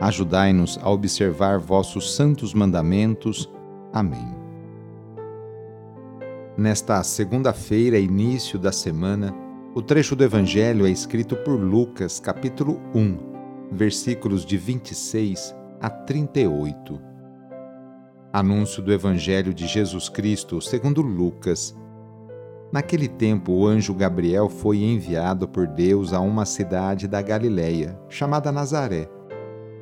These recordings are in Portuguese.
Ajudai-nos a observar vossos santos mandamentos. Amém. Nesta segunda-feira, início da semana, o trecho do Evangelho é escrito por Lucas, capítulo 1, versículos de 26 a 38. Anúncio do Evangelho de Jesus Cristo segundo Lucas. Naquele tempo, o anjo Gabriel foi enviado por Deus a uma cidade da Galiléia, chamada Nazaré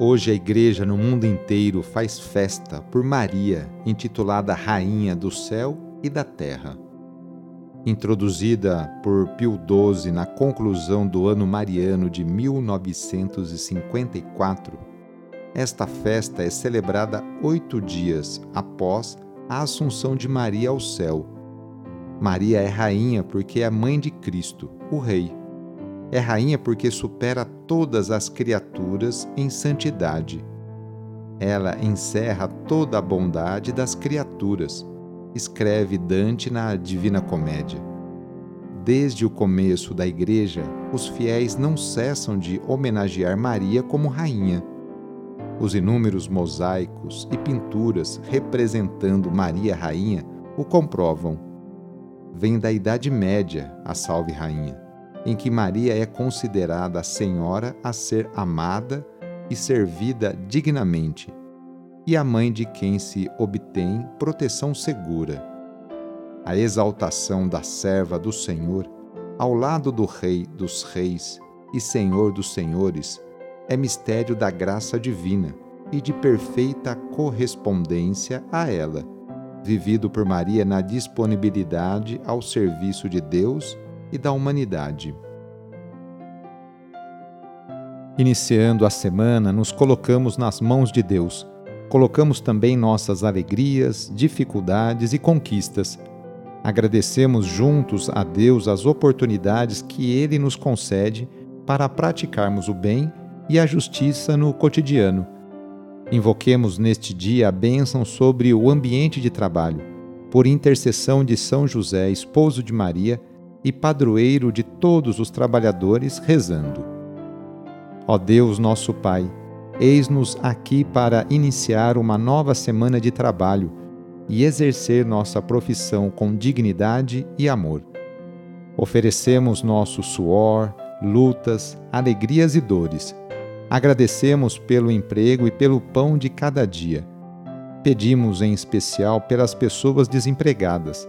Hoje a Igreja no mundo inteiro faz festa por Maria, intitulada Rainha do Céu e da Terra. Introduzida por Pio XII na conclusão do ano mariano de 1954, esta festa é celebrada oito dias após a Assunção de Maria ao céu. Maria é rainha porque é mãe de Cristo, o Rei é rainha porque supera todas as criaturas em santidade. Ela encerra toda a bondade das criaturas, escreve Dante na Divina Comédia. Desde o começo da Igreja, os fiéis não cessam de homenagear Maria como rainha. Os inúmeros mosaicos e pinturas representando Maria Rainha o comprovam. Vem da Idade Média a Salve Rainha em que Maria é considerada a senhora a ser amada e servida dignamente, e a mãe de quem se obtém proteção segura. A exaltação da serva do Senhor, ao lado do Rei dos Reis e Senhor dos Senhores, é mistério da graça divina e de perfeita correspondência a ela, vivido por Maria na disponibilidade ao serviço de Deus e da humanidade. Iniciando a semana, nos colocamos nas mãos de Deus. Colocamos também nossas alegrias, dificuldades e conquistas. Agradecemos juntos a Deus as oportunidades que Ele nos concede para praticarmos o bem e a justiça no cotidiano. Invoquemos neste dia a bênção sobre o ambiente de trabalho, por intercessão de São José, esposo de Maria e padroeiro de todos os trabalhadores, rezando. Ó Deus, nosso Pai, eis-nos aqui para iniciar uma nova semana de trabalho e exercer nossa profissão com dignidade e amor. Oferecemos nosso suor, lutas, alegrias e dores. Agradecemos pelo emprego e pelo pão de cada dia. Pedimos em especial pelas pessoas desempregadas.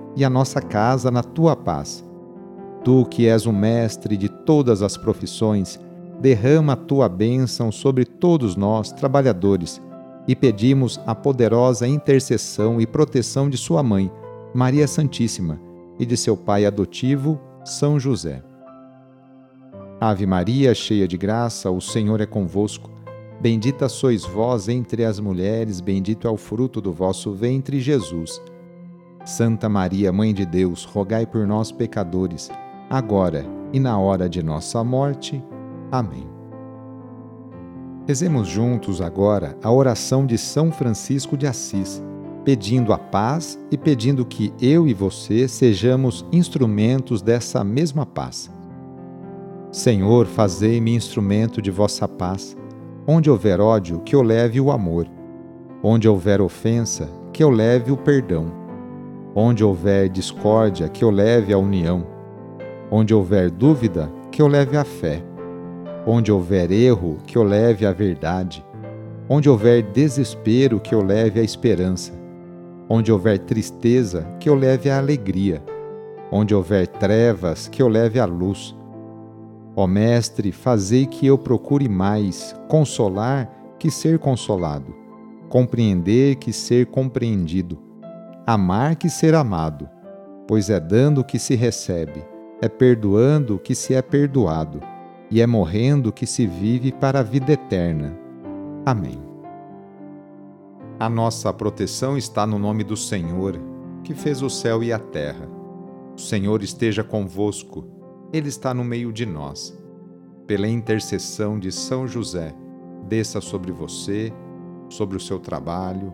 e a nossa casa na tua paz. Tu, que és o mestre de todas as profissões, derrama a tua bênção sobre todos nós, trabalhadores, e pedimos a poderosa intercessão e proteção de Sua mãe, Maria Santíssima e de seu pai adotivo, São José. Ave Maria, cheia de graça, o Senhor é convosco. Bendita sois vós entre as mulheres, bendito é o fruto do vosso ventre, Jesus. Santa Maria, Mãe de Deus, rogai por nós, pecadores, agora e na hora de nossa morte. Amém. Rezemos juntos agora a oração de São Francisco de Assis pedindo a paz e pedindo que eu e você sejamos instrumentos dessa mesma paz. Senhor, fazei-me instrumento de vossa paz. Onde houver ódio, que eu leve o amor. Onde houver ofensa, que eu leve o perdão. Onde houver discórdia, que eu leve a união. Onde houver dúvida, que eu leve a fé. Onde houver erro, que eu leve a verdade. Onde houver desespero, que eu leve a esperança Onde houver tristeza, que eu leve a alegria. Onde houver trevas, que eu leve a luz. Ó Mestre, fazei que eu procure mais consolar que ser consolado, compreender que ser compreendido, amar que ser amado, pois é dando que se recebe, é perdoando que se é perdoado, e é morrendo que se vive para a vida eterna. Amém. A nossa proteção está no nome do Senhor, que fez o céu e a terra. O Senhor esteja convosco, Ele está no meio de nós. Pela intercessão de São José, desça sobre você, sobre o seu trabalho,